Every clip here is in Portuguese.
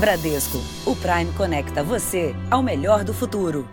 Bradesco, o Prime conecta você ao melhor do futuro.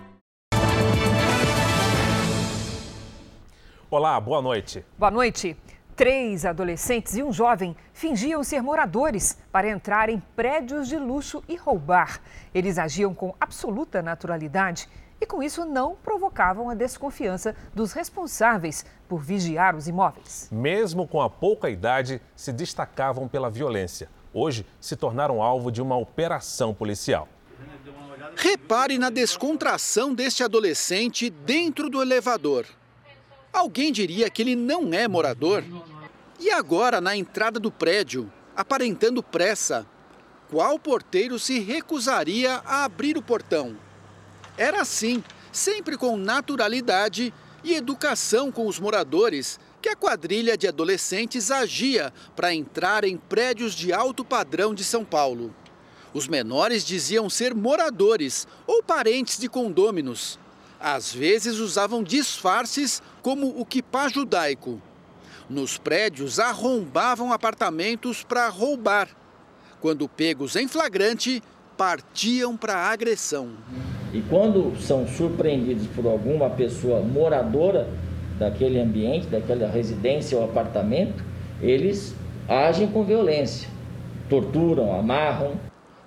Olá, boa noite. Boa noite. Três adolescentes e um jovem fingiam ser moradores para entrar em prédios de luxo e roubar. Eles agiam com absoluta naturalidade e, com isso, não provocavam a desconfiança dos responsáveis por vigiar os imóveis. Mesmo com a pouca idade, se destacavam pela violência. Hoje, se tornaram alvo de uma operação policial. Repare na descontração deste adolescente dentro do elevador. Alguém diria que ele não é morador? E agora, na entrada do prédio, aparentando pressa, qual porteiro se recusaria a abrir o portão? Era assim, sempre com naturalidade e educação com os moradores, que a quadrilha de adolescentes agia para entrar em prédios de alto padrão de São Paulo. Os menores diziam ser moradores ou parentes de condôminos. Às vezes usavam disfarces como o quipá judaico. Nos prédios arrombavam apartamentos para roubar. Quando pegos em flagrante, partiam para a agressão. E quando são surpreendidos por alguma pessoa moradora daquele ambiente, daquela residência ou apartamento, eles agem com violência, torturam, amarram.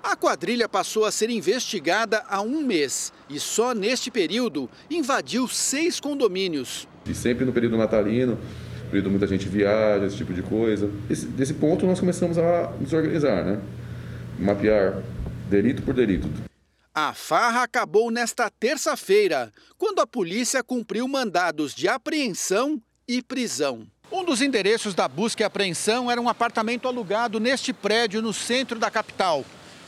A quadrilha passou a ser investigada há um mês e só neste período invadiu seis condomínios. E sempre no período natalino, período muita gente viaja, esse tipo de coisa. Esse, desse ponto nós começamos a nos organizar, né? Mapear delito por delito. A farra acabou nesta terça-feira, quando a polícia cumpriu mandados de apreensão e prisão. Um dos endereços da busca e apreensão era um apartamento alugado neste prédio no centro da capital.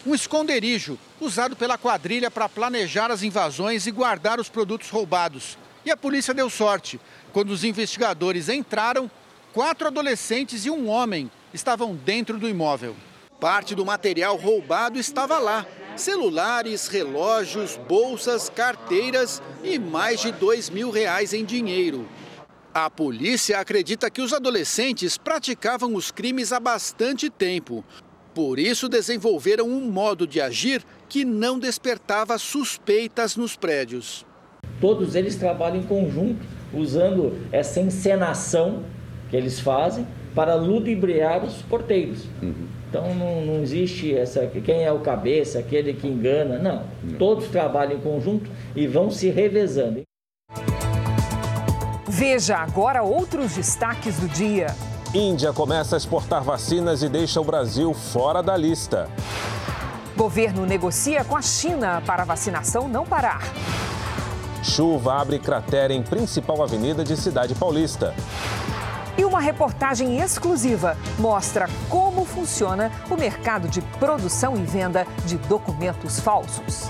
Um esconderijo usado pela quadrilha para planejar as invasões e guardar os produtos roubados. E a polícia deu sorte. Quando os investigadores entraram, quatro adolescentes e um homem estavam dentro do imóvel. Parte do material roubado estava lá, celulares, relógios, bolsas, carteiras e mais de dois mil reais em dinheiro. A polícia acredita que os adolescentes praticavam os crimes há bastante tempo. Por isso, desenvolveram um modo de agir que não despertava suspeitas nos prédios. Todos eles trabalham em conjunto, usando essa encenação que eles fazem para ludibriar os porteiros. Uhum. Então não, não, existe essa quem é o cabeça, aquele que engana, não. não. Todos trabalham em conjunto e vão se revezando. Veja agora outros destaques do dia. Índia começa a exportar vacinas e deixa o Brasil fora da lista. Governo negocia com a China para a vacinação não parar. Chuva abre cratera em principal avenida de Cidade Paulista. E uma reportagem exclusiva mostra como funciona o mercado de produção e venda de documentos falsos.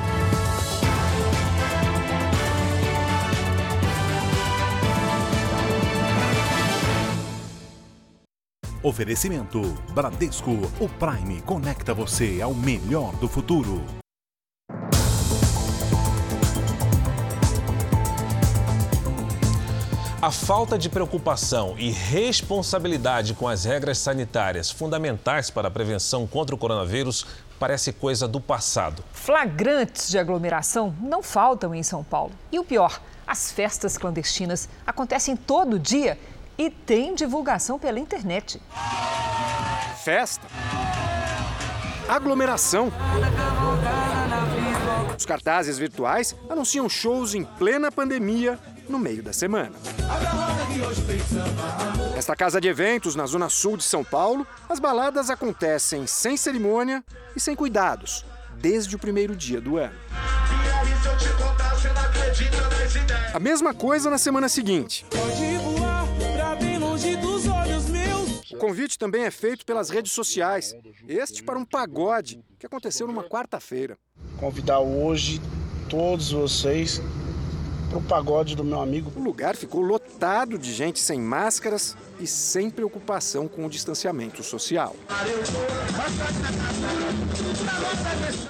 Oferecimento Bradesco, o Prime conecta você ao melhor do futuro. A falta de preocupação e responsabilidade com as regras sanitárias fundamentais para a prevenção contra o coronavírus parece coisa do passado. Flagrantes de aglomeração não faltam em São Paulo. E o pior, as festas clandestinas acontecem todo dia e tem divulgação pela internet. Festa. Aglomeração. Os cartazes virtuais anunciam shows em plena pandemia no meio da semana. Nesta casa de eventos, na zona sul de São Paulo, as baladas acontecem sem cerimônia e sem cuidados, desde o primeiro dia do ano. A mesma coisa na semana seguinte. O convite também é feito pelas redes sociais, este para um pagode que aconteceu numa quarta-feira. Convidar hoje todos vocês o pagode do meu amigo. O lugar ficou lotado de gente sem máscaras e sem preocupação com o distanciamento social.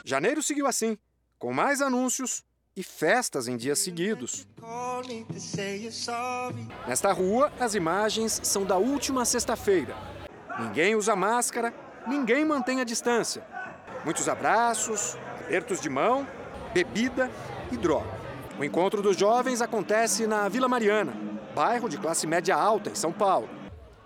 Janeiro seguiu assim, com mais anúncios e festas em dias seguidos. Nesta rua, as imagens são da última sexta-feira. Ninguém usa máscara, ninguém mantém a distância. Muitos abraços, apertos de mão, bebida e droga. O encontro dos jovens acontece na Vila Mariana, bairro de classe média alta em São Paulo.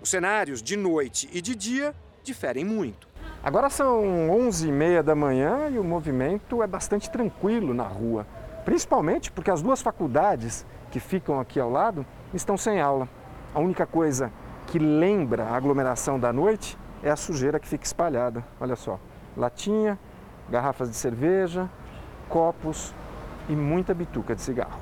Os cenários de noite e de dia diferem muito. Agora são 11h30 da manhã e o movimento é bastante tranquilo na rua, principalmente porque as duas faculdades que ficam aqui ao lado estão sem aula. A única coisa que lembra a aglomeração da noite é a sujeira que fica espalhada. Olha só, latinha, garrafas de cerveja, copos e muita bituca de cigarro.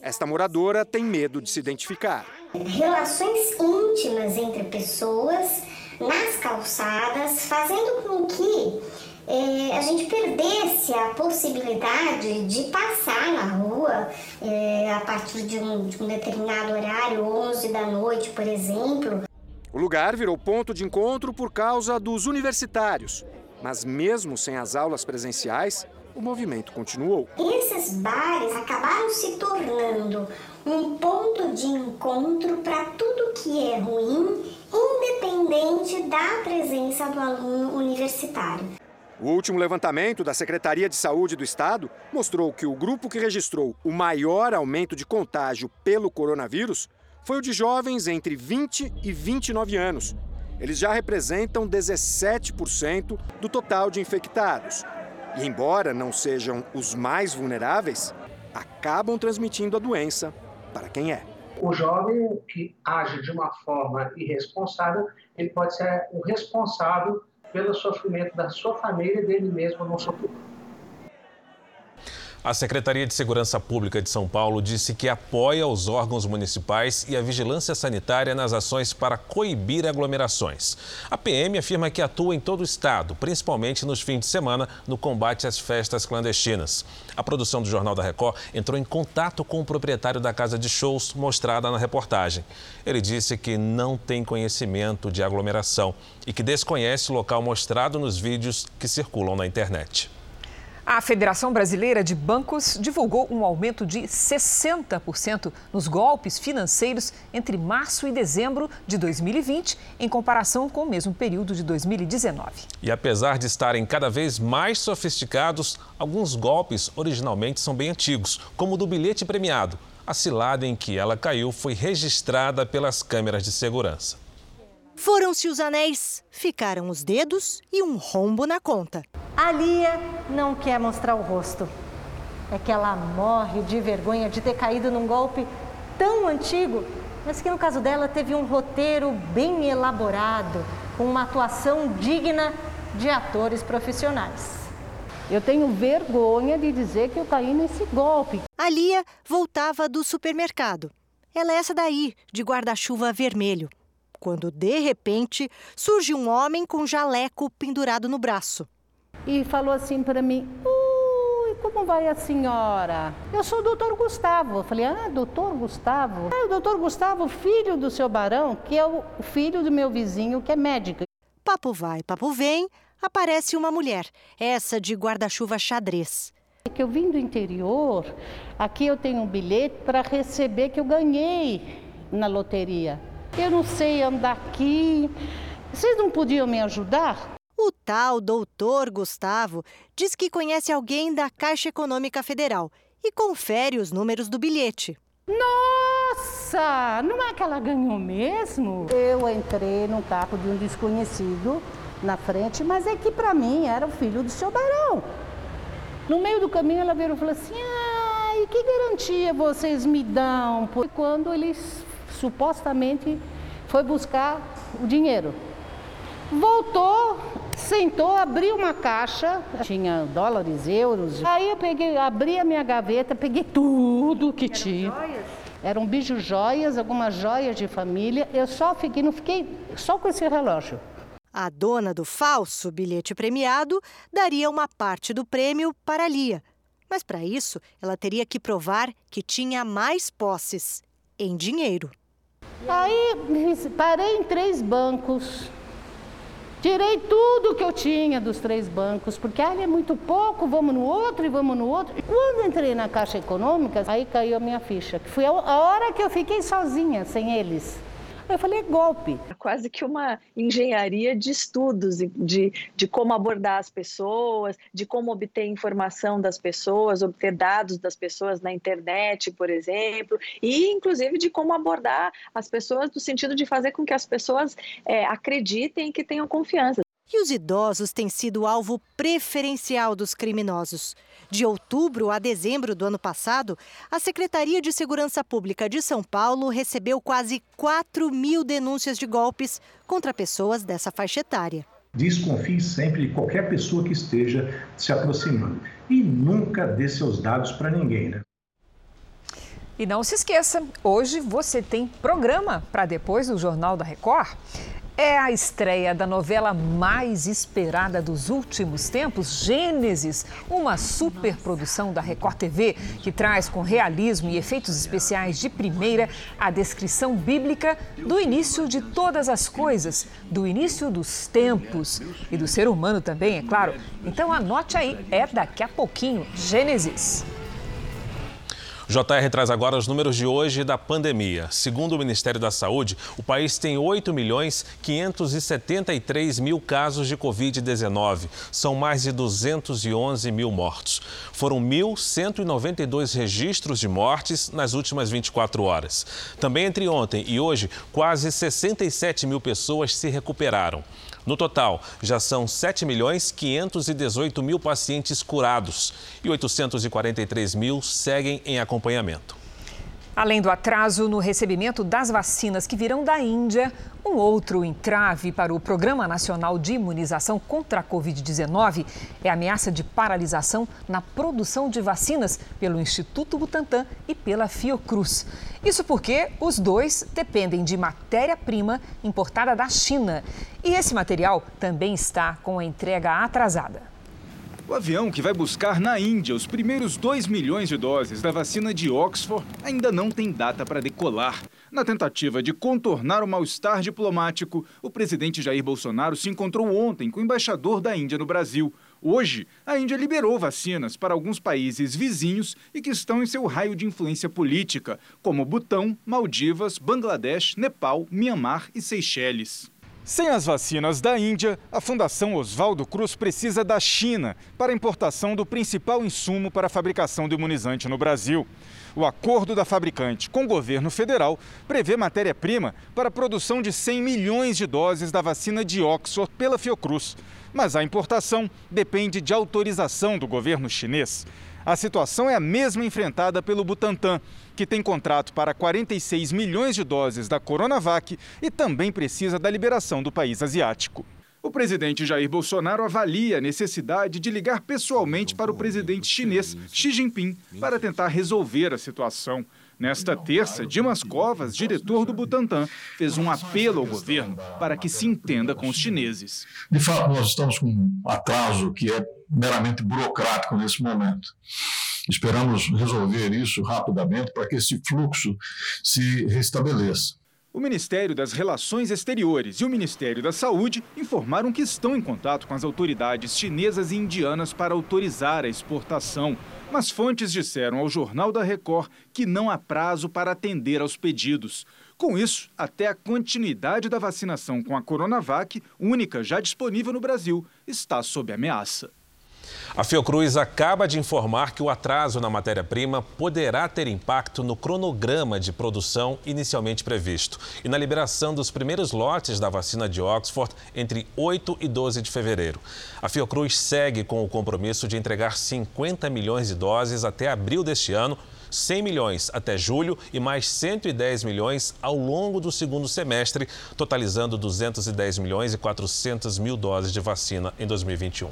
Esta moradora tem medo de se identificar. Relações íntimas entre pessoas nas calçadas, fazendo com que é, a gente perdesse a possibilidade de passar na rua é, a partir de um, de um determinado horário, 11 da noite, por exemplo. O lugar virou ponto de encontro por causa dos universitários. Mas mesmo sem as aulas presenciais, o movimento continuou. Esses bares acabaram se tornando um ponto de encontro para tudo que é ruim, independente da presença do aluno universitário. O último levantamento da Secretaria de Saúde do Estado mostrou que o grupo que registrou o maior aumento de contágio pelo coronavírus foi o de jovens entre 20 e 29 anos. Eles já representam 17% do total de infectados. E, embora não sejam os mais vulneráveis, acabam transmitindo a doença para quem é. O jovem que age de uma forma irresponsável, ele pode ser o responsável pelo sofrimento da sua família e dele mesmo no futuro. A Secretaria de Segurança Pública de São Paulo disse que apoia os órgãos municipais e a vigilância sanitária nas ações para coibir aglomerações. A PM afirma que atua em todo o estado, principalmente nos fins de semana, no combate às festas clandestinas. A produção do Jornal da Record entrou em contato com o proprietário da casa de shows mostrada na reportagem. Ele disse que não tem conhecimento de aglomeração e que desconhece o local mostrado nos vídeos que circulam na internet. A Federação Brasileira de Bancos divulgou um aumento de 60% nos golpes financeiros entre março e dezembro de 2020, em comparação com o mesmo período de 2019. E apesar de estarem cada vez mais sofisticados, alguns golpes originalmente são bem antigos, como o do bilhete premiado. A cilada em que ela caiu foi registrada pelas câmeras de segurança. Foram-se os anéis, ficaram os dedos e um rombo na conta. A Lia não quer mostrar o rosto. É que ela morre de vergonha de ter caído num golpe tão antigo, mas que no caso dela teve um roteiro bem elaborado, com uma atuação digna de atores profissionais. Eu tenho vergonha de dizer que eu caí nesse golpe. A Lia voltava do supermercado. Ela é essa daí, de guarda-chuva vermelho. Quando, de repente, surge um homem com jaleco pendurado no braço e falou assim para mim: Ui, como vai a senhora? Eu sou o doutor Gustavo. Eu falei: Ah, doutor Gustavo? Ah, o doutor Gustavo, filho do seu barão, que é o filho do meu vizinho, que é médico. Papo vai, papo vem, aparece uma mulher, essa de guarda-chuva xadrez. É que eu vim do interior, aqui eu tenho um bilhete para receber que eu ganhei na loteria. Eu não sei andar aqui. Vocês não podiam me ajudar? O tal doutor Gustavo diz que conhece alguém da Caixa Econômica Federal e confere os números do bilhete. Nossa, não é que ela ganhou mesmo? Eu entrei no carro de um desconhecido na frente, mas é que para mim era o filho do seu barão. No meio do caminho ela virou e falou assim: ai, que garantia vocês me dão? Quando ele supostamente foi buscar o dinheiro. Voltou, sentou, abriu uma caixa, tinha dólares, euros. Aí eu peguei, abri a minha gaveta, peguei tudo que Eram tinha. Joias? Eram bijo joias, algumas joias de família. Eu só fiquei, não fiquei só com esse relógio. A dona do falso bilhete premiado daria uma parte do prêmio para a Lia. Mas para isso, ela teria que provar que tinha mais posses em dinheiro. Aí parei em três bancos Tirei tudo que eu tinha dos três bancos, porque ali é muito pouco, vamos no outro e vamos no outro. E quando entrei na Caixa Econômica, aí caiu a minha ficha, foi a hora que eu fiquei sozinha, sem eles. Eu falei, é golpe. É quase que uma engenharia de estudos, de, de como abordar as pessoas, de como obter informação das pessoas, obter dados das pessoas na internet, por exemplo, e inclusive de como abordar as pessoas no sentido de fazer com que as pessoas é, acreditem e que tenham confiança. E os idosos têm sido alvo preferencial dos criminosos. De outubro a dezembro do ano passado, a Secretaria de Segurança Pública de São Paulo recebeu quase 4 mil denúncias de golpes contra pessoas dessa faixa etária. Desconfie sempre de qualquer pessoa que esteja se aproximando. E nunca dê seus dados para ninguém, né? E não se esqueça, hoje você tem programa para depois do Jornal da Record. É a estreia da novela mais esperada dos últimos tempos, Gênesis, uma superprodução da Record TV que traz com realismo e efeitos especiais de primeira a descrição bíblica do início de todas as coisas, do início dos tempos e do ser humano também, é claro. Então anote aí, é daqui a pouquinho, Gênesis. JR traz agora os números de hoje da pandemia. Segundo o Ministério da Saúde, o país tem 8 milhões 573 mil casos de Covid-19. São mais de 211 mil mortos. Foram 1.192 registros de mortes nas últimas 24 horas. Também entre ontem e hoje, quase 67 mil pessoas se recuperaram. No total, já são 7 milhões 518 mil pacientes curados e 843 mil seguem em acompanhamento. Além do atraso no recebimento das vacinas que virão da Índia, um outro entrave para o Programa Nacional de Imunização contra a Covid-19 é a ameaça de paralisação na produção de vacinas pelo Instituto Butantan e pela Fiocruz. Isso porque os dois dependem de matéria-prima importada da China. E esse material também está com a entrega atrasada. O avião que vai buscar na Índia os primeiros 2 milhões de doses da vacina de Oxford ainda não tem data para decolar. Na tentativa de contornar o mal-estar diplomático, o presidente Jair Bolsonaro se encontrou ontem com o embaixador da Índia no Brasil. Hoje, a Índia liberou vacinas para alguns países vizinhos e que estão em seu raio de influência política, como Butão, Maldivas, Bangladesh, Nepal, Mianmar e Seychelles. Sem as vacinas da Índia, a Fundação Oswaldo Cruz precisa da China para a importação do principal insumo para a fabricação do imunizante no Brasil. O acordo da fabricante com o governo federal prevê matéria-prima para a produção de 100 milhões de doses da vacina de Oxford pela Fiocruz. Mas a importação depende de autorização do governo chinês. A situação é a mesma enfrentada pelo Butantan, que tem contrato para 46 milhões de doses da Coronavac e também precisa da liberação do país asiático. O presidente Jair Bolsonaro avalia a necessidade de ligar pessoalmente para o presidente chinês Xi Jinping para tentar resolver a situação. Nesta terça, Dimas Covas, diretor do Butantan, fez um apelo ao governo para que se entenda com os chineses. De fato, nós estamos com um atraso que é meramente burocrático nesse momento. Esperamos resolver isso rapidamente para que esse fluxo se restabeleça. O Ministério das Relações Exteriores e o Ministério da Saúde informaram que estão em contato com as autoridades chinesas e indianas para autorizar a exportação. Mas fontes disseram ao Jornal da Record que não há prazo para atender aos pedidos. Com isso, até a continuidade da vacinação com a Coronavac, única já disponível no Brasil, está sob ameaça. A Fiocruz acaba de informar que o atraso na matéria-prima poderá ter impacto no cronograma de produção inicialmente previsto e na liberação dos primeiros lotes da vacina de Oxford entre 8 e 12 de fevereiro. A Fiocruz segue com o compromisso de entregar 50 milhões de doses até abril deste ano 100 milhões até julho e mais 110 milhões ao longo do segundo semestre, totalizando 210 milhões e 400 mil doses de vacina em 2021.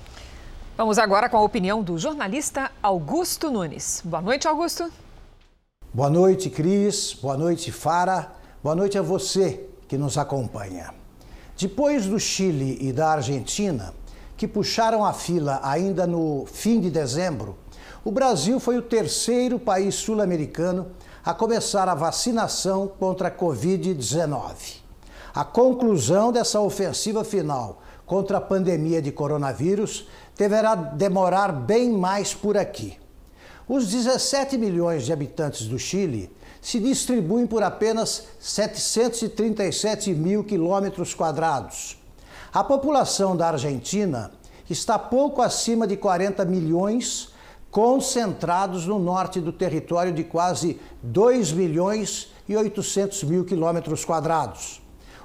Vamos agora com a opinião do jornalista Augusto Nunes. Boa noite, Augusto. Boa noite, Cris. Boa noite, Fara. Boa noite a você que nos acompanha. Depois do Chile e da Argentina, que puxaram a fila ainda no fim de dezembro, o Brasil foi o terceiro país sul-americano a começar a vacinação contra a Covid-19. A conclusão dessa ofensiva final contra a pandemia de coronavírus deverá demorar bem mais por aqui. Os 17 milhões de habitantes do Chile se distribuem por apenas 737 mil quilômetros quadrados. A população da Argentina está pouco acima de 40 milhões, concentrados no norte do território de quase 2 milhões e 800 mil quilômetros quadrados.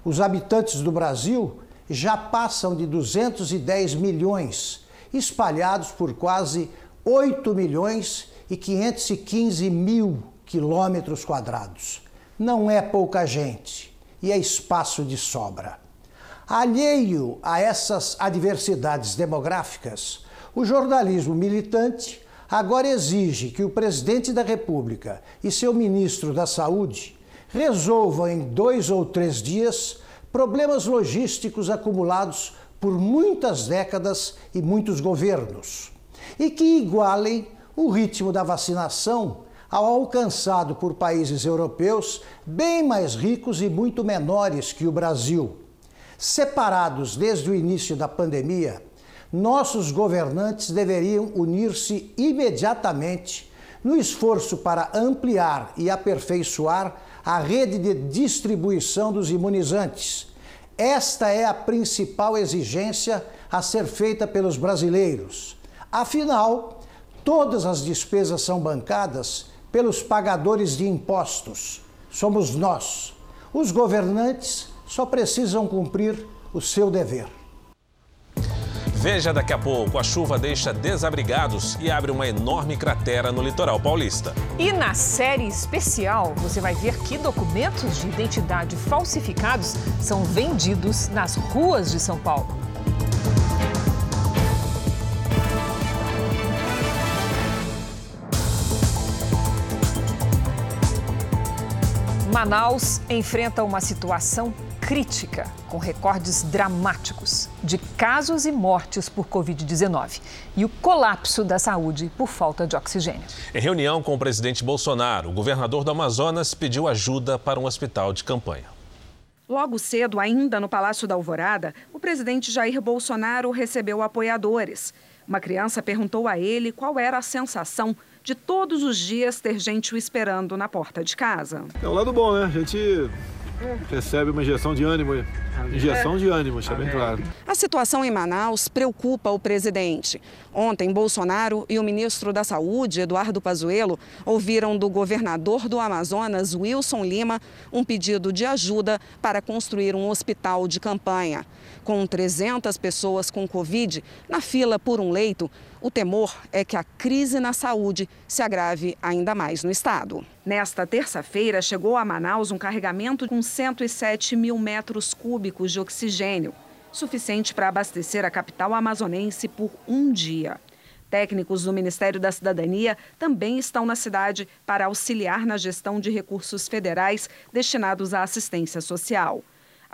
Os habitantes do Brasil já passam de 210 milhões, espalhados por quase 8 milhões e 515 mil quilômetros quadrados. Não é pouca gente e é espaço de sobra. Alheio a essas adversidades demográficas, o jornalismo militante agora exige que o presidente da República e seu ministro da Saúde resolvam em dois ou três dias problemas logísticos acumulados por muitas décadas e muitos governos, e que igualem o ritmo da vacinação ao alcançado por países europeus bem mais ricos e muito menores que o Brasil. Separados desde o início da pandemia, nossos governantes deveriam unir-se imediatamente no esforço para ampliar e aperfeiçoar a rede de distribuição dos imunizantes. Esta é a principal exigência a ser feita pelos brasileiros. Afinal, todas as despesas são bancadas pelos pagadores de impostos. Somos nós. Os governantes só precisam cumprir o seu dever. Veja daqui a pouco: a chuva deixa desabrigados e abre uma enorme cratera no litoral paulista. E na série especial, você vai ver que documentos de identidade falsificados são vendidos nas ruas de São Paulo. Manaus enfrenta uma situação crítica, com recordes dramáticos de casos e mortes por Covid-19 e o colapso da saúde por falta de oxigênio. Em reunião com o presidente Bolsonaro, o governador do Amazonas pediu ajuda para um hospital de campanha. Logo cedo, ainda no Palácio da Alvorada, o presidente Jair Bolsonaro recebeu apoiadores. Uma criança perguntou a ele qual era a sensação de todos os dias ter gente o esperando na porta de casa. É o lado bom, né? A gente recebe uma injeção de ânimo. Injeção de ânimo, está bem claro. A situação em Manaus preocupa o presidente. Ontem, Bolsonaro e o ministro da Saúde, Eduardo Pazuello, ouviram do governador do Amazonas, Wilson Lima, um pedido de ajuda para construir um hospital de campanha. Com 300 pessoas com Covid na fila por um leito, o temor é que a crise na saúde se agrave ainda mais no estado. Nesta terça-feira, chegou a Manaus um carregamento com 107 mil metros cúbicos de oxigênio, suficiente para abastecer a capital amazonense por um dia. Técnicos do Ministério da Cidadania também estão na cidade para auxiliar na gestão de recursos federais destinados à assistência social.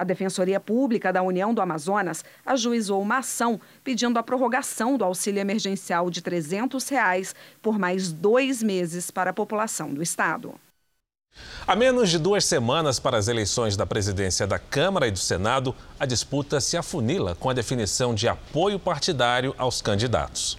A Defensoria Pública da União do Amazonas ajuizou uma ação pedindo a prorrogação do auxílio emergencial de 300 reais por mais dois meses para a população do estado. A menos de duas semanas para as eleições da presidência da Câmara e do Senado, a disputa se afunila com a definição de apoio partidário aos candidatos.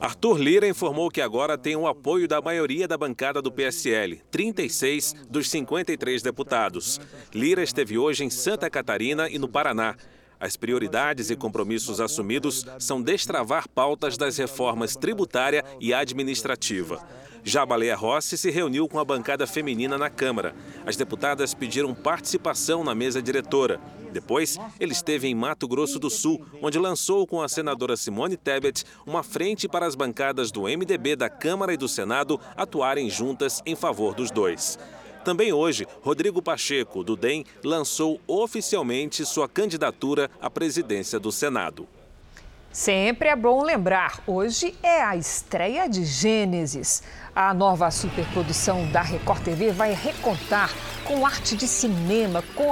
Arthur Lira informou que agora tem o apoio da maioria da bancada do PSL, 36 dos 53 deputados. Lira esteve hoje em Santa Catarina e no Paraná. As prioridades e compromissos assumidos são destravar pautas das reformas tributária e administrativa. Já Baleia Rossi se reuniu com a bancada feminina na Câmara. As deputadas pediram participação na mesa diretora. Depois, ele esteve em Mato Grosso do Sul, onde lançou com a senadora Simone Tebet uma frente para as bancadas do MDB da Câmara e do Senado atuarem juntas em favor dos dois. Também hoje, Rodrigo Pacheco, do DEM, lançou oficialmente sua candidatura à presidência do Senado. Sempre é bom lembrar, hoje é a estreia de Gênesis. A nova superprodução da Record TV vai recontar com arte de cinema, com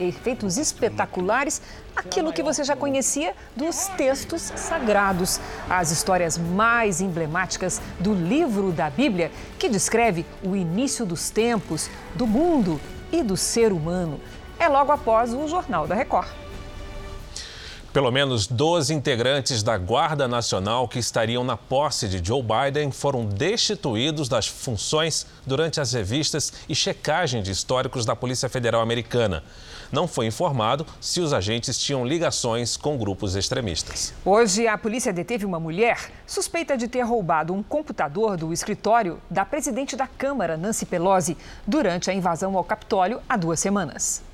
efeitos espetaculares, aquilo que você já conhecia dos textos sagrados. As histórias mais emblemáticas do livro da Bíblia, que descreve o início dos tempos, do mundo e do ser humano. É logo após o Jornal da Record. Pelo menos 12 integrantes da Guarda Nacional que estariam na posse de Joe Biden foram destituídos das funções durante as revistas e checagem de históricos da Polícia Federal Americana. Não foi informado se os agentes tinham ligações com grupos extremistas. Hoje, a polícia deteve uma mulher suspeita de ter roubado um computador do escritório da presidente da Câmara, Nancy Pelosi, durante a invasão ao Capitólio há duas semanas.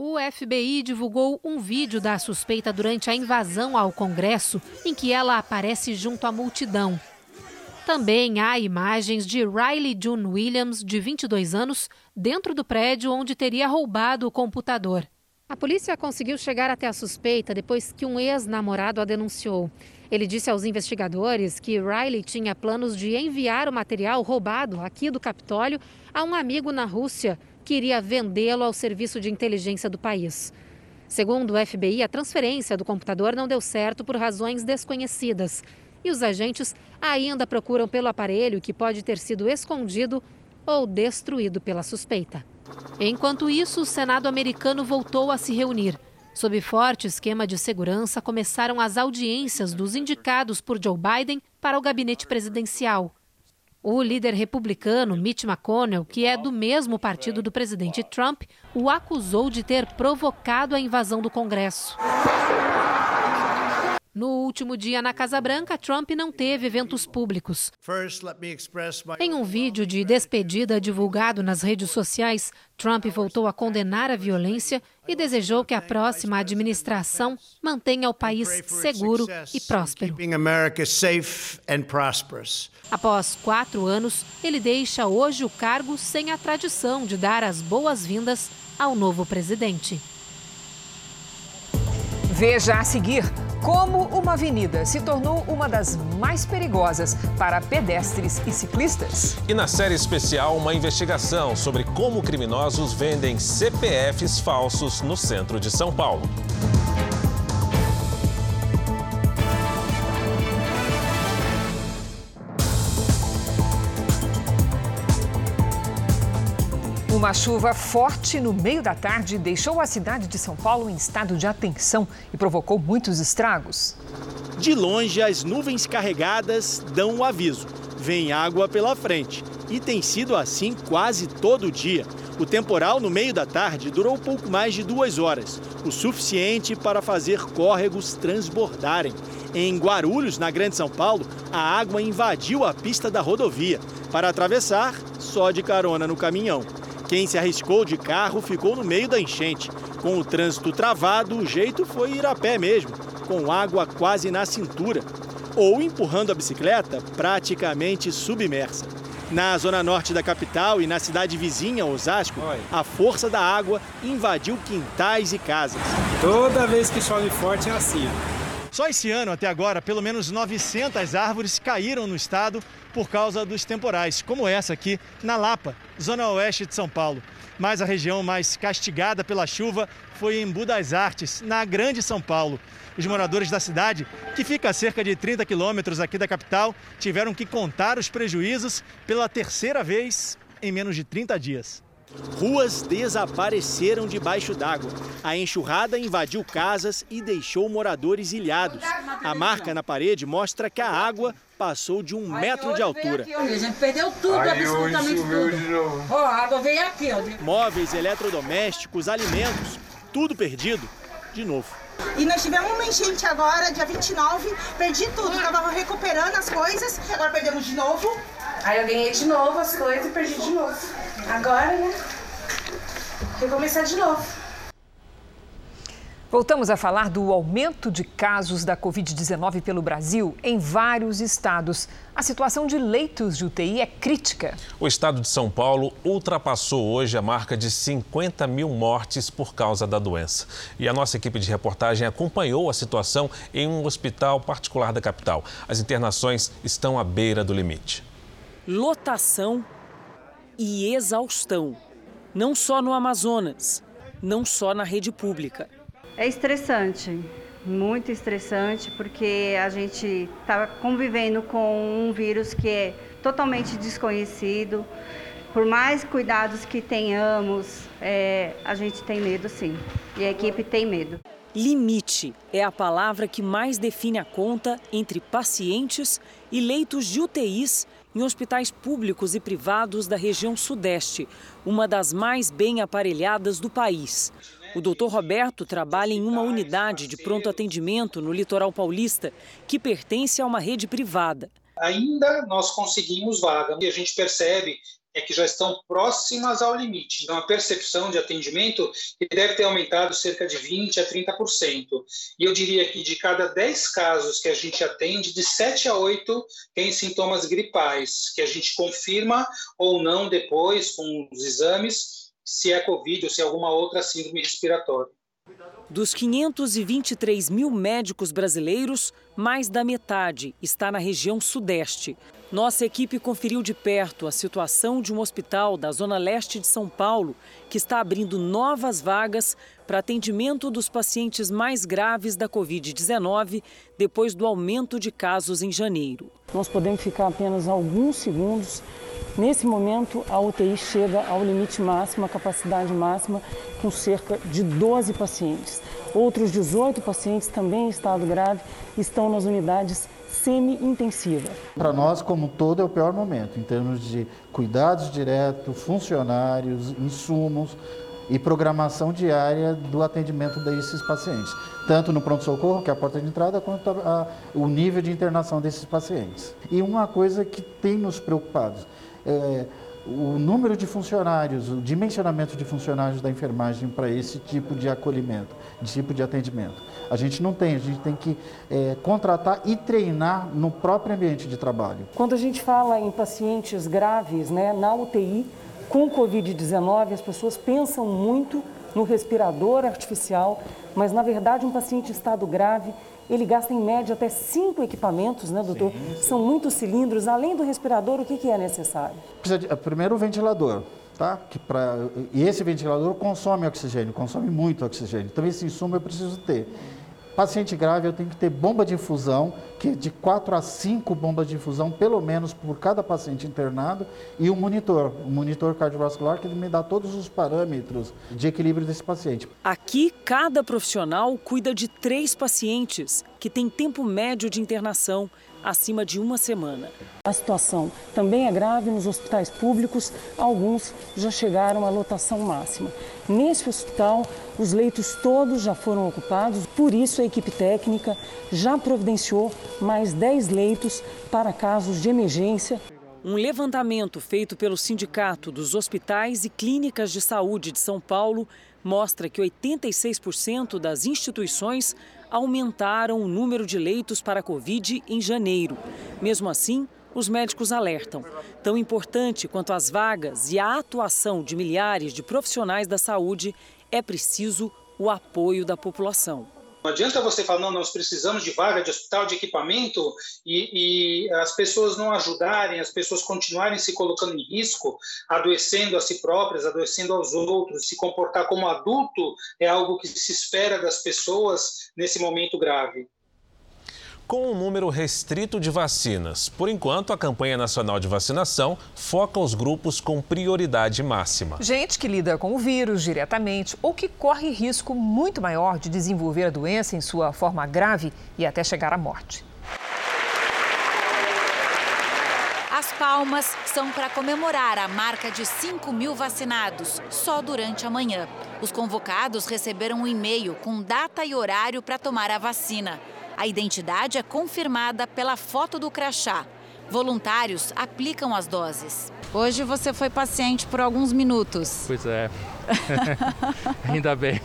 O FBI divulgou um vídeo da suspeita durante a invasão ao Congresso, em que ela aparece junto à multidão. Também há imagens de Riley June Williams, de 22 anos, dentro do prédio onde teria roubado o computador. A polícia conseguiu chegar até a suspeita depois que um ex-namorado a denunciou. Ele disse aos investigadores que Riley tinha planos de enviar o material roubado aqui do Capitólio a um amigo na Rússia que iria vendê-lo ao serviço de inteligência do país. Segundo o FBI, a transferência do computador não deu certo por razões desconhecidas. E os agentes ainda procuram pelo aparelho que pode ter sido escondido ou destruído pela suspeita. Enquanto isso, o Senado americano voltou a se reunir. Sob forte esquema de segurança, começaram as audiências dos indicados por Joe Biden para o gabinete presidencial. O líder republicano Mitch McConnell, que é do mesmo partido do presidente Trump, o acusou de ter provocado a invasão do Congresso. No último dia na Casa Branca, Trump não teve eventos públicos. Em um vídeo de despedida divulgado nas redes sociais, Trump voltou a condenar a violência e desejou que a próxima administração mantenha o país seguro e próspero. Após quatro anos, ele deixa hoje o cargo sem a tradição de dar as boas-vindas ao novo presidente. Veja a seguir como uma avenida se tornou uma das mais perigosas para pedestres e ciclistas. E na série especial, uma investigação sobre como criminosos vendem CPFs falsos no centro de São Paulo. Uma chuva forte no meio da tarde deixou a cidade de São Paulo em estado de atenção e provocou muitos estragos. De longe, as nuvens carregadas dão o um aviso: vem água pela frente. E tem sido assim quase todo dia. O temporal no meio da tarde durou pouco mais de duas horas, o suficiente para fazer córregos transbordarem. Em Guarulhos, na Grande São Paulo, a água invadiu a pista da rodovia. Para atravessar, só de carona no caminhão. Quem se arriscou de carro ficou no meio da enchente. Com o trânsito travado, o jeito foi ir a pé mesmo, com água quase na cintura. Ou empurrando a bicicleta praticamente submersa. Na zona norte da capital e na cidade vizinha, Osasco, a força da água invadiu quintais e casas. Toda vez que chove forte é assim. Só esse ano, até agora, pelo menos 900 árvores caíram no estado por causa dos temporais, como essa aqui na Lapa, zona oeste de São Paulo. Mas a região mais castigada pela chuva foi em Budas Artes, na Grande São Paulo. Os moradores da cidade, que fica a cerca de 30 quilômetros aqui da capital, tiveram que contar os prejuízos pela terceira vez em menos de 30 dias. Ruas desapareceram debaixo d'água. A enxurrada invadiu casas e deixou moradores ilhados. A marca na parede mostra que a água passou de um metro de altura. Aqui, a gente perdeu tudo, Aí, absolutamente tudo. Ó, a água veio aqui, ó. Móveis, eletrodomésticos, alimentos, tudo perdido de novo. E nós tivemos uma enchente agora, dia 29, perdi tudo, tava recuperando as coisas, agora perdemos de novo. Aí eu ganhei de novo as coisas e perdi de novo. Agora, né? Vou começar de novo. Voltamos a falar do aumento de casos da Covid-19 pelo Brasil em vários estados. A situação de leitos de UTI é crítica. O estado de São Paulo ultrapassou hoje a marca de 50 mil mortes por causa da doença. E a nossa equipe de reportagem acompanhou a situação em um hospital particular da capital. As internações estão à beira do limite. Lotação e exaustão. Não só no Amazonas, não só na rede pública. É estressante, muito estressante, porque a gente está convivendo com um vírus que é totalmente desconhecido. Por mais cuidados que tenhamos, é, a gente tem medo sim. E a equipe tem medo. Limite é a palavra que mais define a conta entre pacientes e leitos de UTIs em hospitais públicos e privados da região Sudeste, uma das mais bem aparelhadas do país. O doutor Roberto trabalha em uma unidade de pronto atendimento no litoral paulista, que pertence a uma rede privada. Ainda nós conseguimos vaga e a gente percebe é que já estão próximas ao limite. Então, a percepção de atendimento deve ter aumentado cerca de 20% a 30%. E eu diria que de cada 10 casos que a gente atende, de 7 a 8 tem sintomas gripais, que a gente confirma ou não depois com os exames se é Covid ou se é alguma outra síndrome respiratória. Dos 523 mil médicos brasileiros, mais da metade está na região Sudeste. Nossa equipe conferiu de perto a situação de um hospital da Zona Leste de São Paulo, que está abrindo novas vagas para atendimento dos pacientes mais graves da Covid-19 depois do aumento de casos em janeiro. Nós podemos ficar apenas alguns segundos. Nesse momento, a UTI chega ao limite máximo, a capacidade máxima, com cerca de 12 pacientes. Outros 18 pacientes, também em estado grave, estão nas unidades semi-intensiva. Para nós, como um todo, é o pior momento, em termos de cuidados diretos, funcionários, insumos e programação diária do atendimento desses pacientes, tanto no pronto-socorro, que é a porta de entrada, quanto a, a, o nível de internação desses pacientes. E uma coisa que tem nos preocupado é o número de funcionários, o dimensionamento de funcionários da enfermagem para esse tipo de acolhimento, de tipo de atendimento. A gente não tem, a gente tem que é, contratar e treinar no próprio ambiente de trabalho. Quando a gente fala em pacientes graves, né, na UTI, com Covid-19, as pessoas pensam muito no respirador artificial, mas na verdade um paciente em estado grave, ele gasta em média até cinco equipamentos, né, doutor? Sim, sim. São muitos cilindros. Além do respirador, o que, que é necessário? Precisa de, primeiro o ventilador, tá? Que pra, e esse ventilador consome oxigênio, consome muito oxigênio. Então esse insumo eu preciso ter. Paciente grave, eu tenho que ter bomba de infusão, que é de 4 a 5 bombas de infusão, pelo menos, por cada paciente internado, e um monitor, um monitor cardiovascular que me dá todos os parâmetros de equilíbrio desse paciente. Aqui, cada profissional cuida de três pacientes, que têm tempo médio de internação acima de uma semana. A situação também é grave nos hospitais públicos, alguns já chegaram à lotação máxima. Nesse hospital, os leitos todos já foram ocupados, por isso a equipe técnica já providenciou mais 10 leitos para casos de emergência. Um levantamento feito pelo Sindicato dos Hospitais e Clínicas de Saúde de São Paulo mostra que 86% das instituições aumentaram o número de leitos para a Covid em janeiro. Mesmo assim, os médicos alertam. Tão importante quanto as vagas e a atuação de milhares de profissionais da saúde, é preciso o apoio da população. Não adianta você falar, não, nós precisamos de vaga de hospital, de equipamento, e, e, as pessoas não ajudarem, as pessoas continuarem se colocando em risco, adoecendo a si próprias, adoecendo aos outros, se comportar como adulto é algo que se espera das pessoas nesse momento grave com um número restrito de vacinas. Por enquanto, a campanha nacional de vacinação foca os grupos com prioridade máxima. Gente que lida com o vírus diretamente ou que corre risco muito maior de desenvolver a doença em sua forma grave e até chegar à morte. As palmas são para comemorar a marca de 5 mil vacinados, só durante a manhã. Os convocados receberam um e-mail com data e horário para tomar a vacina. A identidade é confirmada pela foto do crachá. Voluntários aplicam as doses. Hoje você foi paciente por alguns minutos. Pois é. Ainda bem.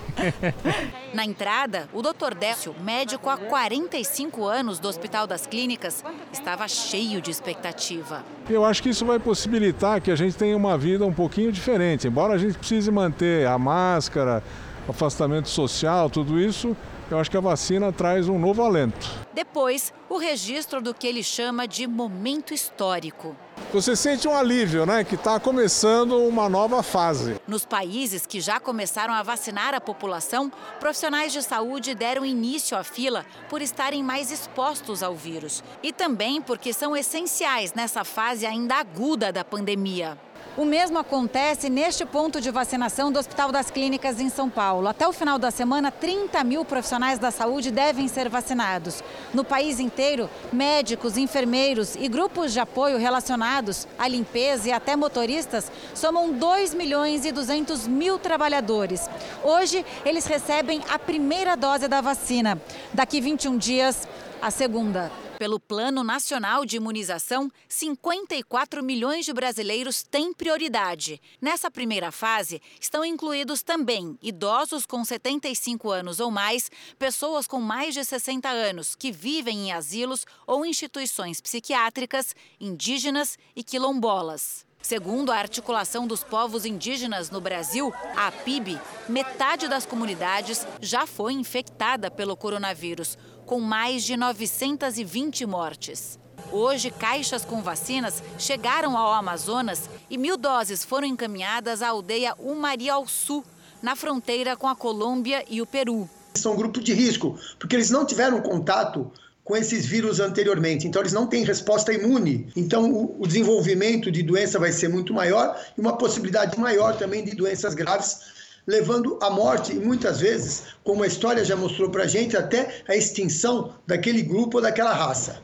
Na entrada, o Dr. Décio, médico há 45 anos do Hospital das Clínicas, estava cheio de expectativa. Eu acho que isso vai possibilitar que a gente tenha uma vida um pouquinho diferente. Embora a gente precise manter a máscara, afastamento social, tudo isso, eu acho que a vacina traz um novo alento. Depois, o registro do que ele chama de momento histórico. Você sente um alívio, né? Que está começando uma nova fase. Nos países que já começaram a vacinar a população, profissionais de saúde deram início à fila por estarem mais expostos ao vírus. E também porque são essenciais nessa fase ainda aguda da pandemia. O mesmo acontece neste ponto de vacinação do Hospital das Clínicas em São Paulo. Até o final da semana, 30 mil profissionais da saúde devem ser vacinados. No país inteiro, médicos, enfermeiros e grupos de apoio relacionados à limpeza e até motoristas somam 2 milhões e 200 mil trabalhadores. Hoje, eles recebem a primeira dose da vacina. Daqui 21 dias, a segunda. Pelo Plano Nacional de Imunização, 54 milhões de brasileiros têm prioridade. Nessa primeira fase, estão incluídos também idosos com 75 anos ou mais, pessoas com mais de 60 anos que vivem em asilos ou instituições psiquiátricas, indígenas e quilombolas. Segundo a Articulação dos Povos Indígenas no Brasil, a PIB, metade das comunidades já foi infectada pelo coronavírus, com mais de 920 mortes. Hoje, caixas com vacinas chegaram ao Amazonas e mil doses foram encaminhadas à aldeia Umarialçu, na fronteira com a Colômbia e o Peru. São grupo de risco, porque eles não tiveram contato com esses vírus anteriormente. Então, eles não têm resposta imune. Então, o, o, desenvolvimento de doença vai ser muito maior e uma possibilidade maior também de doenças graves, levando à morte e muitas vezes, como a história já mostrou para a gente, até a extinção daquele grupo ou daquela raça.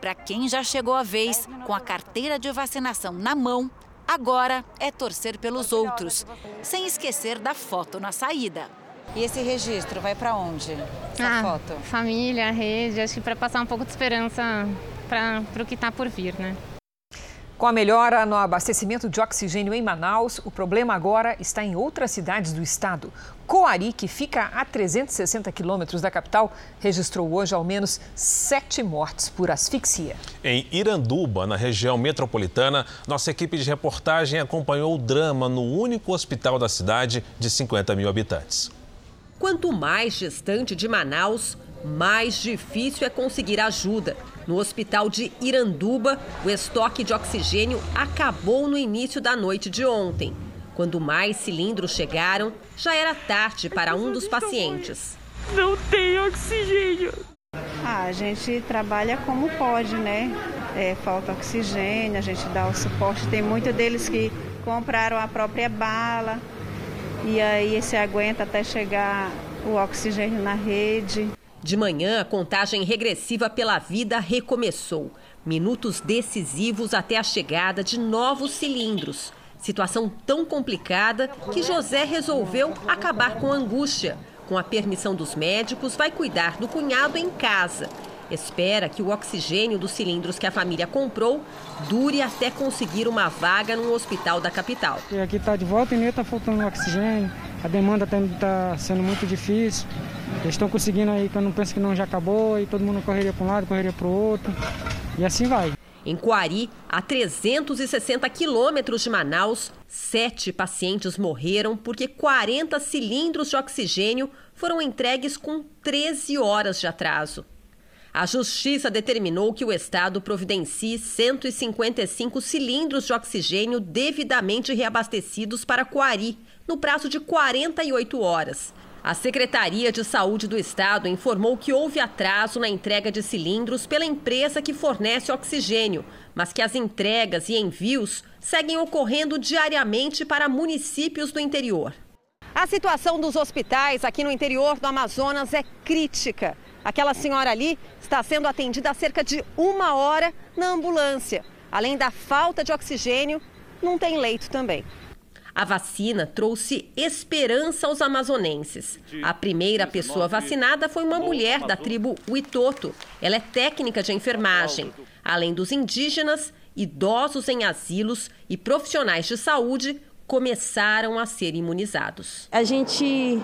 Para quem já chegou a vez com a carteira de vacinação na mão, agora é torcer pelos outros, sem esquecer da foto na saída. E esse registro vai para onde? Essa ah, foto? Família, rede, acho que para passar um pouco de esperança para o que está por vir, né? Com a melhora no abastecimento de oxigênio em Manaus, o problema agora está em outras cidades do estado. Coari, que fica a 360 quilômetros da capital, registrou hoje ao menos sete mortes por asfixia. Em Iranduba, na região metropolitana, nossa equipe de reportagem acompanhou o drama no único hospital da cidade de 50 mil habitantes. Quanto mais distante de Manaus, mais difícil é conseguir ajuda. No hospital de Iranduba, o estoque de oxigênio acabou no início da noite de ontem. Quando mais cilindros chegaram, já era tarde para um dos pacientes. Não tem oxigênio. Ah, a gente trabalha como pode, né? É, falta oxigênio, a gente dá o suporte. Tem muitos deles que compraram a própria bala, e aí se aguenta até chegar o oxigênio na rede. De manhã, a contagem regressiva pela vida recomeçou. Minutos decisivos até a chegada de novos cilindros. Situação tão complicada que José resolveu acabar com a angústia. Com a permissão dos médicos, vai cuidar do cunhado em casa espera que o oxigênio dos cilindros que a família comprou dure até conseguir uma vaga no hospital da capital. E aqui está de volta e nem está faltando oxigênio, a demanda está sendo muito difícil. Eles estão conseguindo aí, eu não penso que não já acabou, e todo mundo correria para um lado, correria para o outro, e assim vai. Em Coari, a 360 quilômetros de Manaus, sete pacientes morreram porque 40 cilindros de oxigênio foram entregues com 13 horas de atraso. A Justiça determinou que o Estado providencie 155 cilindros de oxigênio devidamente reabastecidos para Coari, no prazo de 48 horas. A Secretaria de Saúde do Estado informou que houve atraso na entrega de cilindros pela empresa que fornece oxigênio, mas que as entregas e envios seguem ocorrendo diariamente para municípios do interior. A situação dos hospitais aqui no interior do Amazonas é crítica. Aquela senhora ali está sendo atendida há cerca de uma hora na ambulância. Além da falta de oxigênio, não tem leito também. A vacina trouxe esperança aos amazonenses. A primeira pessoa vacinada foi uma mulher da tribo Huitoto. Ela é técnica de enfermagem. Além dos indígenas, idosos em asilos e profissionais de saúde começaram a ser imunizados. A gente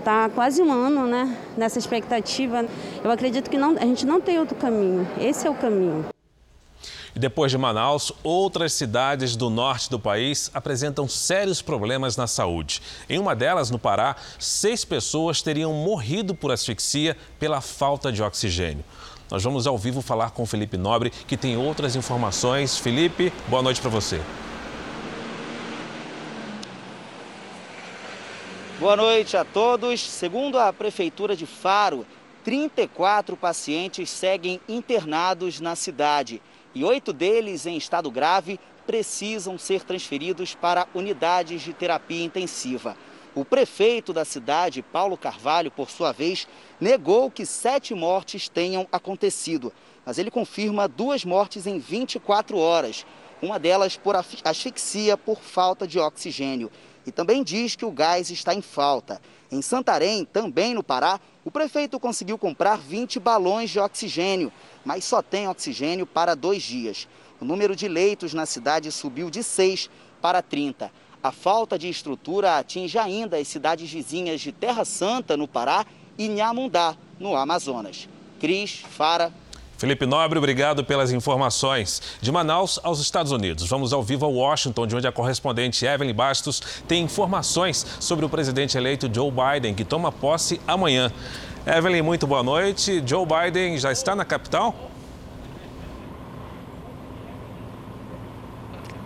está quase um ano né, nessa expectativa. Eu acredito que não, a gente não tem outro caminho. Esse é o caminho. E depois de Manaus, outras cidades do norte do país apresentam sérios problemas na saúde. Em uma delas, no Pará, seis pessoas teriam morrido por asfixia pela falta de oxigênio. Nós vamos ao vivo falar com Felipe Nobre, que tem outras informações. Felipe, boa noite para você. Boa noite a todos. Segundo a Prefeitura de Faro, 34 pacientes seguem internados na cidade e oito deles em estado grave precisam ser transferidos para unidades de terapia intensiva. O prefeito da cidade, Paulo Carvalho, por sua vez, negou que sete mortes tenham acontecido, mas ele confirma duas mortes em 24 horas, uma delas por asfixia por falta de oxigênio. E também diz que o gás está em falta. Em Santarém, também no Pará, o prefeito conseguiu comprar 20 balões de oxigênio, mas só tem oxigênio para dois dias. O número de leitos na cidade subiu de 6 para 30. A falta de estrutura atinge ainda as cidades vizinhas de Terra Santa, no Pará, e Nhamundá, no Amazonas. Cris, Fara. Felipe Nobre, obrigado pelas informações. De Manaus aos Estados Unidos. Vamos ao vivo a Washington, de onde a correspondente Evelyn Bastos tem informações sobre o presidente eleito Joe Biden, que toma posse amanhã. Evelyn, muito boa noite. Joe Biden já está na capital?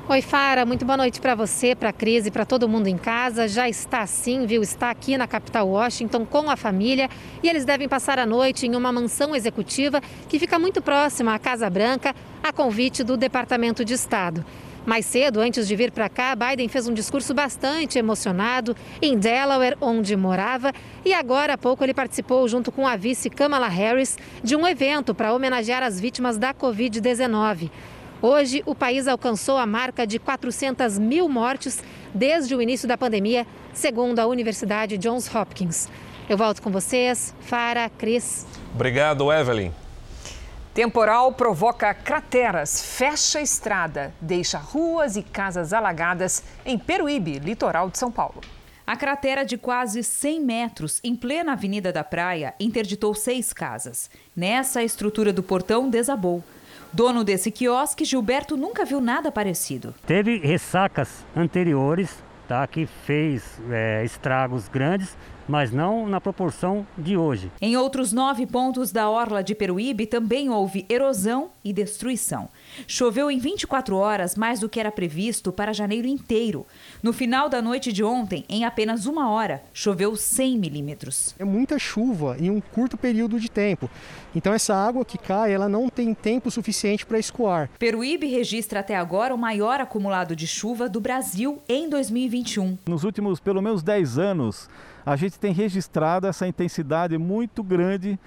Oi, Fara, muito boa noite para você, para a Cris e para todo mundo em casa. Já está sim, viu? Está aqui na capital Washington com a família e eles devem passar a noite em uma mansão executiva que fica muito próxima à Casa Branca, a convite do Departamento de Estado. Mais cedo, antes de vir para cá, Biden fez um discurso bastante emocionado em Delaware, onde morava, e agora há pouco ele participou, junto com a vice Kamala Harris, de um evento para homenagear as vítimas da Covid-19. Hoje, o país alcançou a marca de 400 mil mortes desde o início da pandemia, segundo a Universidade Johns Hopkins. Eu volto com vocês, Fara, Cris. Obrigado, Evelyn. Temporal provoca crateras, fecha a estrada, deixa ruas e casas alagadas em Peruíbe, litoral de São Paulo. A cratera de quase 100 metros, em plena Avenida da Praia, interditou seis casas. Nessa, a estrutura do portão desabou. Dono desse quiosque, Gilberto nunca viu nada parecido. Teve ressacas anteriores, tá, que fez é, estragos grandes, mas não na proporção de hoje. Em outros nove pontos da orla de Peruíbe também houve erosão e destruição. Choveu em 24 horas mais do que era previsto para janeiro inteiro. No final da noite de ontem, em apenas uma hora, choveu 100 milímetros. É muita chuva em um curto período de tempo. Então essa água que cai, ela não tem tempo suficiente para escoar. Peruíbe registra até agora o maior acumulado de chuva do Brasil em 2021. Nos últimos pelo menos 10 anos, a gente tem registrado essa intensidade muito grande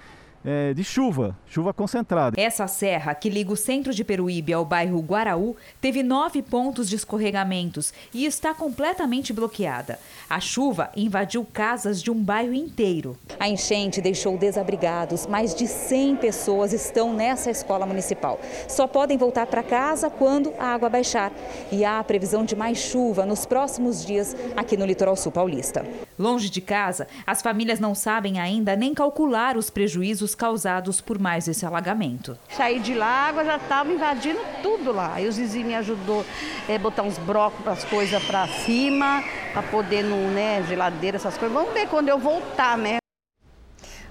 é, de chuva, chuva concentrada. Essa serra, que liga o centro de Peruíbe ao bairro Guaraú, teve nove pontos de escorregamentos e está completamente bloqueada. A chuva invadiu casas de um bairro inteiro. A enchente deixou desabrigados. Mais de 100 pessoas estão nessa escola municipal. Só podem voltar para casa quando a água baixar. E há a previsão de mais chuva nos próximos dias aqui no litoral sul paulista. Longe de casa, as famílias não sabem ainda nem calcular os prejuízos causados por mais esse alagamento. Saí de lá, água já estava invadindo tudo lá. Aí os vizinhos me ajudou a é, botar uns brocos, as coisas para cima, para poder, não, né, geladeira, essas coisas. Vamos ver quando eu voltar, né?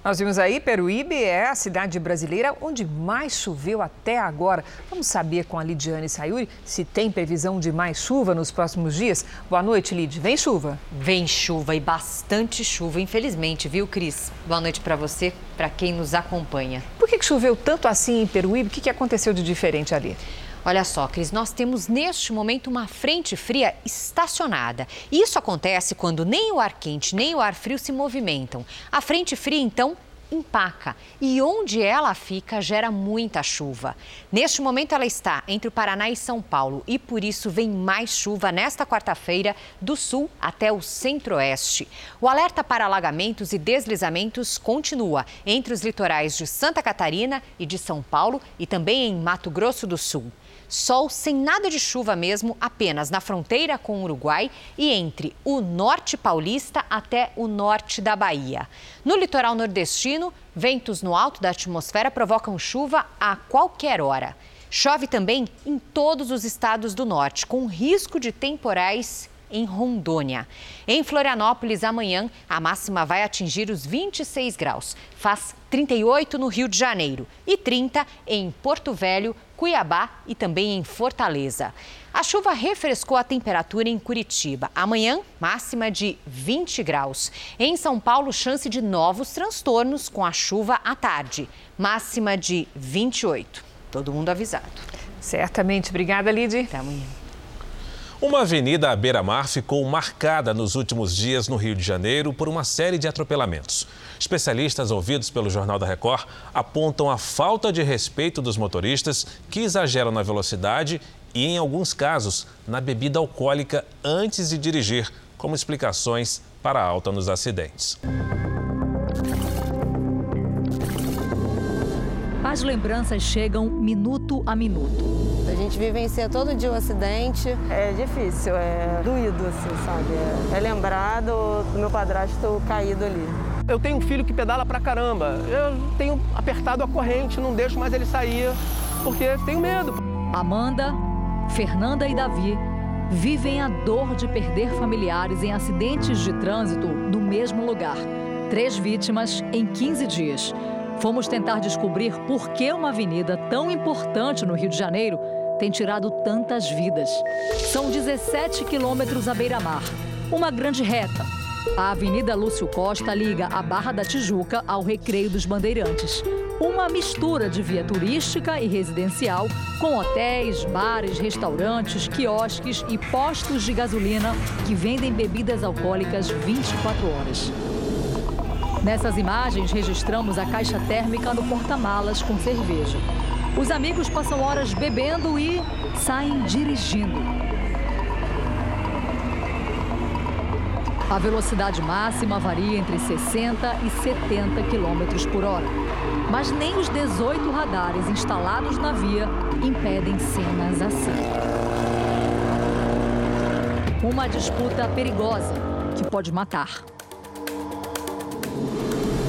Nós vimos aí, Peruíbe é a cidade brasileira onde mais choveu até agora. Vamos saber com a Lidiane Sayuri se tem previsão de mais chuva nos próximos dias. Boa noite, Lid. Vem chuva? Vem chuva e bastante chuva, infelizmente, viu, Cris? Boa noite para você, para quem nos acompanha. Por que, que choveu tanto assim em Peruíbe? O que, que aconteceu de diferente ali? Olha só, Cris, nós temos neste momento uma frente fria estacionada. Isso acontece quando nem o ar quente nem o ar frio se movimentam. A frente fria, então, empaca e onde ela fica gera muita chuva. Neste momento ela está entre o Paraná e São Paulo e por isso vem mais chuva nesta quarta-feira do sul até o centro-oeste. O alerta para alagamentos e deslizamentos continua entre os litorais de Santa Catarina e de São Paulo e também em Mato Grosso do Sul. Sol sem nada de chuva mesmo, apenas na fronteira com o Uruguai e entre o norte paulista até o norte da Bahia. No litoral nordestino, ventos no alto da atmosfera provocam chuva a qualquer hora. Chove também em todos os estados do norte, com risco de temporais em Rondônia. Em Florianópolis, amanhã, a máxima vai atingir os 26 graus. Faz 38 no Rio de Janeiro e 30 em Porto Velho, Cuiabá e também em Fortaleza. A chuva refrescou a temperatura em Curitiba. Amanhã, máxima de 20 graus. Em São Paulo, chance de novos transtornos com a chuva à tarde. Máxima de 28. Todo mundo avisado. Certamente. Obrigada, Lid. Até amanhã. Uma avenida à beira-mar ficou marcada nos últimos dias no Rio de Janeiro por uma série de atropelamentos. Especialistas ouvidos pelo Jornal da Record apontam a falta de respeito dos motoristas que exageram na velocidade e, em alguns casos, na bebida alcoólica antes de dirigir, como explicações para a alta nos acidentes. As lembranças chegam minuto a minuto. A gente vivencia todo dia o acidente. É difícil, é doído, assim, sabe? É, lembrado do meu padrasto caído ali. Eu tenho um filho que pedala pra caramba. Eu tenho apertado a corrente, não deixo mais ele sair, porque tenho medo. Amanda, Fernanda e Davi vivem a dor de perder familiares em acidentes de trânsito no mesmo lugar. Três vítimas em 15 dias. Fomos tentar descobrir por que uma avenida tão importante no Rio de Janeiro tem tirado tantas vidas. São 17 quilômetros à beira-mar, uma grande reta. A Avenida Lúcio Costa liga a Barra da Tijuca ao Recreio dos Bandeirantes. Uma mistura de via turística e residencial, com hotéis, bares, restaurantes, quiosques e postos de gasolina que vendem bebidas alcoólicas 24 horas. Nessas imagens, registramos a caixa térmica no porta-malas com cerveja. Os amigos passam horas bebendo e saem dirigindo. A velocidade máxima varia entre 60 e 70 km por hora. Mas nem os 18 radares instalados na via impedem cenas assim. Uma disputa perigosa que pode matar.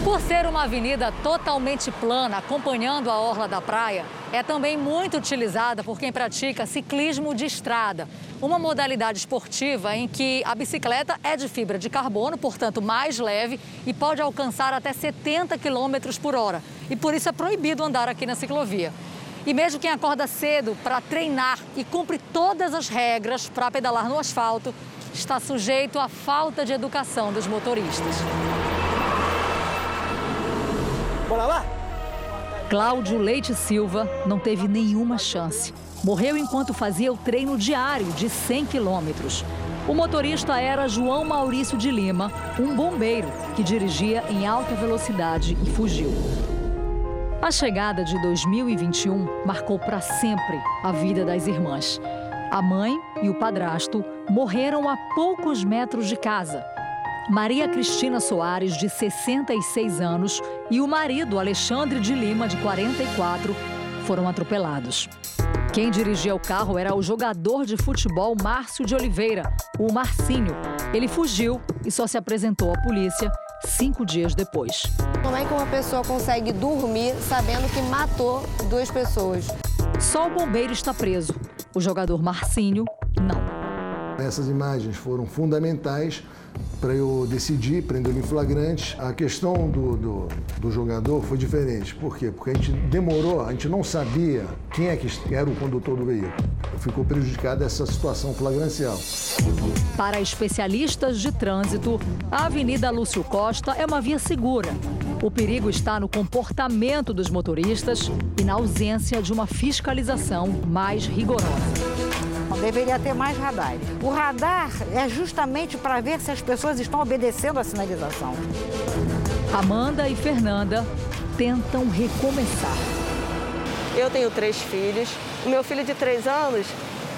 Por ser uma avenida totalmente plana, acompanhando a orla da praia, é também muito utilizada por quem pratica ciclismo de estrada, uma modalidade esportiva em que a bicicleta é de fibra de carbono, portanto mais leve e pode alcançar até 70 km por hora. E por isso é proibido andar aqui na ciclovia. E mesmo quem acorda cedo para treinar e cumpre todas as regras para pedalar no asfalto, está sujeito à falta de educação dos motoristas. Bora lá? Cláudio Leite Silva não teve nenhuma chance. Morreu enquanto fazia o treino diário de 100 quilômetros. O motorista era João Maurício de Lima, um bombeiro que dirigia em alta velocidade e fugiu. A chegada de 2021 marcou para sempre a vida das irmãs. A mãe e o padrasto morreram a poucos metros de casa Maria Cristina Soares, de 66 anos, e o marido Alexandre de Lima, de 44, foram atropelados. Quem dirigia o carro era o jogador de futebol Márcio de Oliveira, o Marcinho. Ele fugiu e só se apresentou à polícia cinco dias depois. Como é que uma pessoa consegue dormir sabendo que matou duas pessoas? Só o bombeiro está preso. O jogador Marcinho, não. Essas imagens foram fundamentais para eu decidir prender ele em flagrante. A questão do, do, do, jogador foi diferente. Por quê? Porque a gente demorou, a gente não sabia quem é que era o condutor do veículo. Ficou prejudicada essa situação flagrancial. Para especialistas de trânsito, a Avenida Lúcio Costa é uma via segura. O perigo está no comportamento dos motoristas e na ausência de uma fiscalização mais rigorosa. Deveria ter mais radar. O radar é justamente para ver se as pessoas estão obedecendo a sinalização. Amanda e Fernanda tentam recomeçar. Eu tenho três filhos. O meu filho de três anos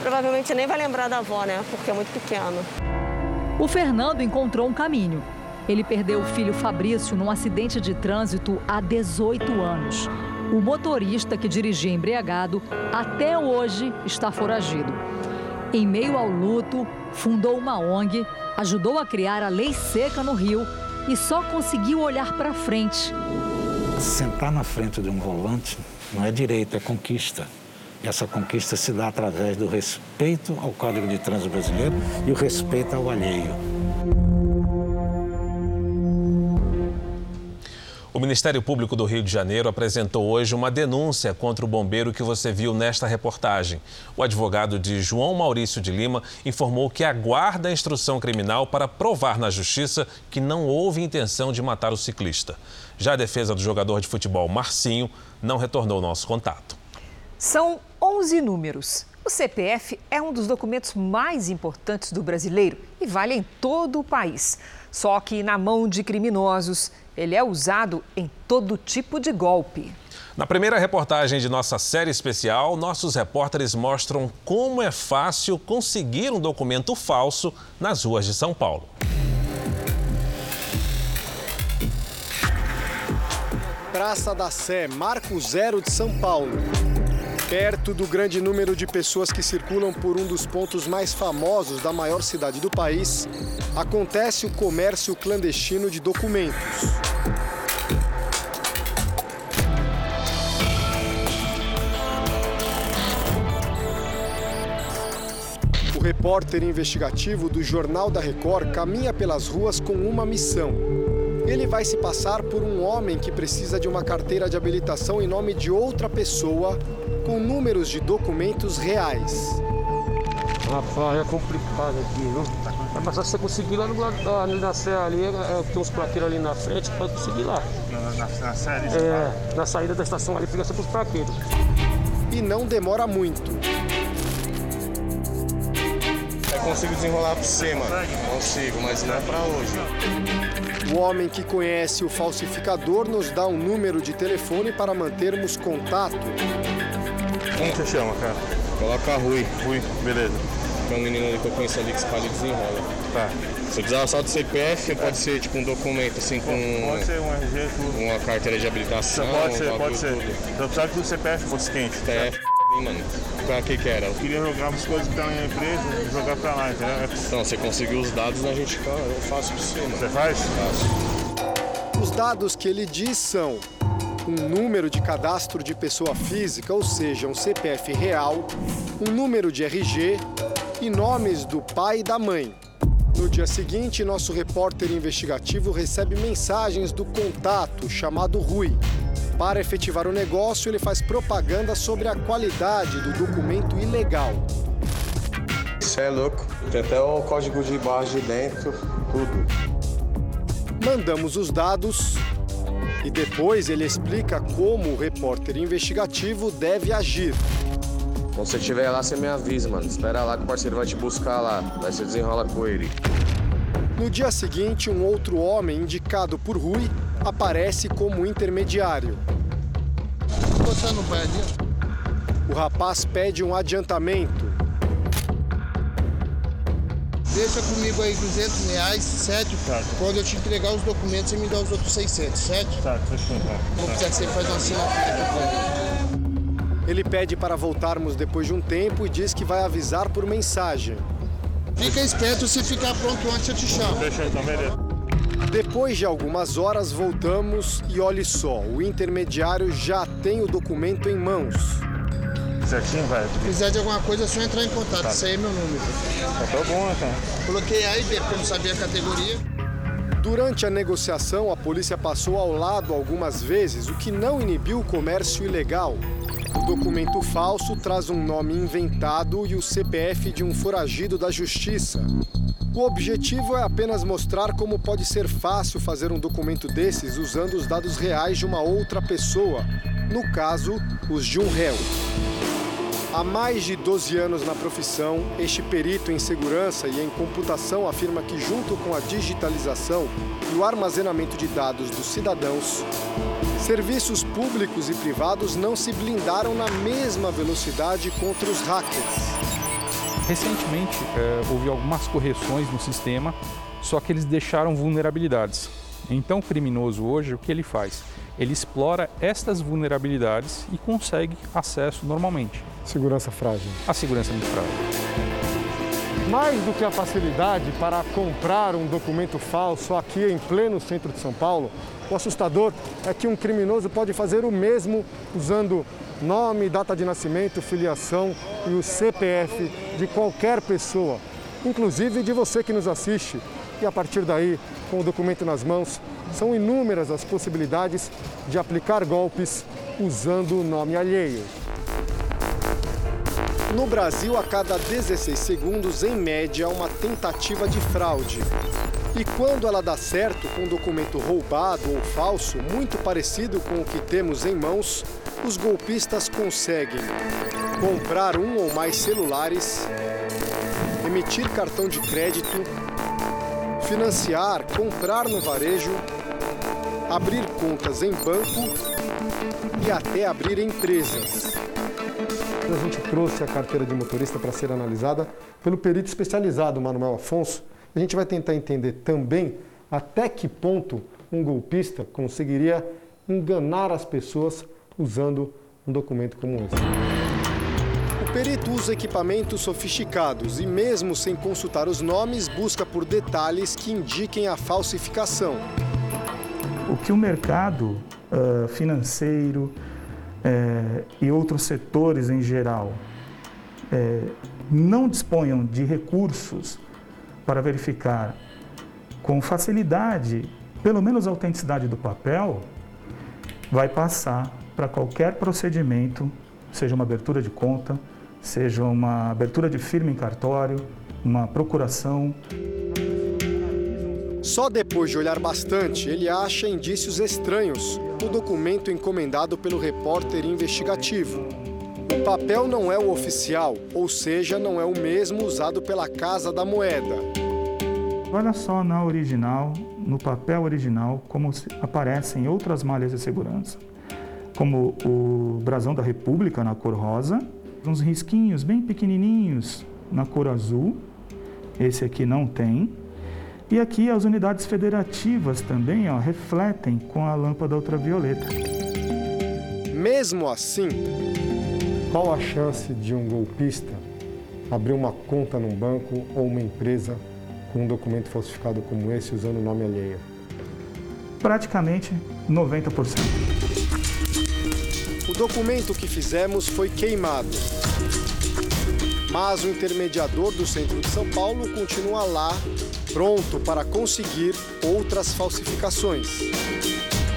provavelmente nem vai lembrar da avó, né? Porque é muito pequeno. O Fernando encontrou um caminho. Ele perdeu o filho Fabrício num acidente de trânsito há 18 anos. O motorista que dirigia embriagado até hoje está foragido. Em meio ao luto, fundou uma ONG, ajudou a criar a lei seca no Rio e só conseguiu olhar para frente. Sentar na frente de um volante não é direito, é conquista. E essa conquista se dá através do respeito ao Código de Trânsito Brasileiro e o respeito ao alheio. O Ministério Público do Rio de Janeiro apresentou hoje uma denúncia contra o bombeiro que você viu nesta reportagem. O advogado de João Maurício de Lima informou que aguarda a instrução criminal para provar na justiça que não houve intenção de matar o ciclista. Já a defesa do jogador de futebol Marcinho não retornou nosso contato. São 11 números. O CPF é um dos documentos mais importantes do brasileiro e vale em todo o país. Só que na mão de criminosos, ele é usado em todo tipo de golpe. Na primeira reportagem de nossa série especial, nossos repórteres mostram como é fácil conseguir um documento falso nas ruas de São Paulo. Praça da Sé, Marco Zero de São Paulo. Perto do grande número de pessoas que circulam por um dos pontos mais famosos da maior cidade do país, acontece o comércio clandestino de documentos. O repórter investigativo do Jornal da Record caminha pelas ruas com uma missão. Ele vai se passar por um homem que precisa de uma carteira de habilitação em nome de outra pessoa com números de documentos reais. Rapaz, é complicado aqui, viu? É fácil você conseguir lá no lado ali na serra ali, é, tem uns plaqueiros ali na frente, pode conseguir lá. Na, na, na série? É, na saída da estação ali fica sempre os plaqueiros. E não demora muito. Eu consigo desenrolar pra você, mano. Consigo, mas não é pra hoje. O homem que conhece o falsificador nos dá um número de telefone para mantermos contato. Como você chama, cara? Coloca Rui. Rui, beleza. Tem um menino ali que eu conheço ali que espalha e desenrola. Tá. Se precisar só do CPF, pode ser tipo um documento assim com. Pode ser um RG, tudo. Uma carteira de habilitação. Pode ser, um pode ser. tudo. Eu precisava que o CPF fosse quente. Tá, é hein, mano. Pra que que era? Eu queria jogar umas coisas que estão na empresa e jogar pra lá, entendeu? Então, você conseguiu os dados, a gente fala, eu faço pra você, mano. Você faz? Faço. Os dados que ele diz são um número de cadastro de pessoa física, ou seja, um CPF real, um número de RG e nomes do pai e da mãe. No dia seguinte, nosso repórter investigativo recebe mensagens do contato chamado Rui. Para efetivar o negócio, ele faz propaganda sobre a qualidade do documento ilegal. Isso é louco. Tem até o código de barras de dentro, tudo. Mandamos os dados e depois ele explica como o repórter investigativo deve agir. Quando você estiver lá, você me avisa, mano. Espera lá que o parceiro vai te buscar lá. Daí você desenrola com ele. No dia seguinte, um outro homem indicado por Rui aparece como intermediário. Você não pede? O rapaz pede um adiantamento. Deixa comigo aí 200 reais, certo? Tá. Quando eu te entregar os documentos, você me dá os outros 600, certo? Tá, fechou. Tá. Vou precisar que você faz uma assinatura aqui. Ele pede para voltarmos depois de um tempo e diz que vai avisar por mensagem. Fica esperto, se ficar pronto antes eu te chamo. Fechou então, beleza. Depois de algumas horas, voltamos e olhe só, o intermediário já tem o documento em mãos. Certinho, vai. Se precisar de alguma coisa, é só entrar em contato. Tá. Isso aí é meu número. Tá tão bom, né, cara? Coloquei A e B, porque eu não sabia a categoria. Durante a negociação, a polícia passou ao lado algumas vezes, o que não inibiu o comércio ilegal. O documento falso traz um nome inventado e o CPF de um foragido da justiça. O objetivo é apenas mostrar como pode ser fácil fazer um documento desses usando os dados reais de uma outra pessoa, no caso, os de um réu. Há mais de 12 anos na profissão, este perito em segurança e em computação afirma que, junto com a digitalização e o armazenamento de dados dos cidadãos, serviços públicos e privados não se blindaram na mesma velocidade contra os hackers. Recentemente, eh, houve algumas correções no sistema, só que eles deixaram vulnerabilidades. Então, o criminoso hoje, o que ele faz? Ele explora estas vulnerabilidades e consegue acesso normalmente. Segurança frágil. A segurança é muito frágil. Mais do que a facilidade para comprar um documento falso aqui em pleno centro de São Paulo, o assustador é que um criminoso pode fazer o mesmo usando nome, data de nascimento, filiação e o CPF de qualquer pessoa, inclusive de você que nos assiste. E a partir daí, com o documento nas mãos, são inúmeras as possibilidades de aplicar golpes usando o nome alheio. No Brasil, a cada 16 segundos, em média, uma tentativa de fraude. E quando ela dá certo com um documento roubado ou falso, muito parecido com o que temos em mãos, os golpistas conseguem comprar um ou mais celulares, emitir cartão de crédito, financiar, comprar no varejo, abrir contas em banco e até abrir empresas. A gente trouxe a carteira de motorista para ser analisada pelo perito especializado Manuel Afonso. A gente vai tentar entender também até que ponto um golpista conseguiria enganar as pessoas usando um documento como esse. Perito usa equipamentos sofisticados e, mesmo sem consultar os nomes, busca por detalhes que indiquem a falsificação. O que o mercado uh, financeiro uh, e outros setores em geral uh, não disponham de recursos para verificar com facilidade, pelo menos a autenticidade do papel, vai passar para qualquer procedimento, seja uma abertura de conta, seja uma abertura de firma em cartório, uma procuração. Só depois de olhar bastante, ele acha indícios estranhos no documento encomendado pelo repórter investigativo. O papel não é o oficial, ou seja, não é o mesmo usado pela Casa da Moeda. Olha só na original, no papel original, como aparece em outras malhas de segurança como o brasão da República na cor rosa, uns risquinhos bem pequenininhos na cor azul. Esse aqui não tem. E aqui as unidades federativas também ó, refletem com a lâmpada ultravioleta. Mesmo assim, qual a chance de um golpista abrir uma conta num banco ou uma empresa com um documento falsificado como esse usando o nome alheio? Praticamente 90%. O documento que fizemos foi queimado. Mas o intermediador do centro de São Paulo continua lá, pronto para conseguir outras falsificações.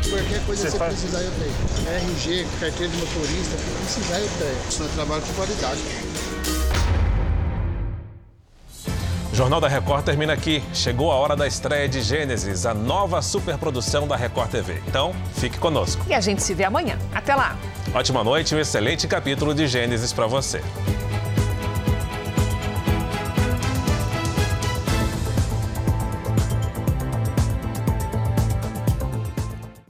Qualquer coisa que você faz? precisar, eu tenho. RG, carteira de motorista, o que precisar, eu tenho. Isso é trabalho com qualidade. O Jornal da Record termina aqui. Chegou a hora da estreia de Gênesis, a nova superprodução da Record TV. Então, fique conosco. E a gente se vê amanhã. Até lá! Ótima noite e um excelente capítulo de Gênesis para você.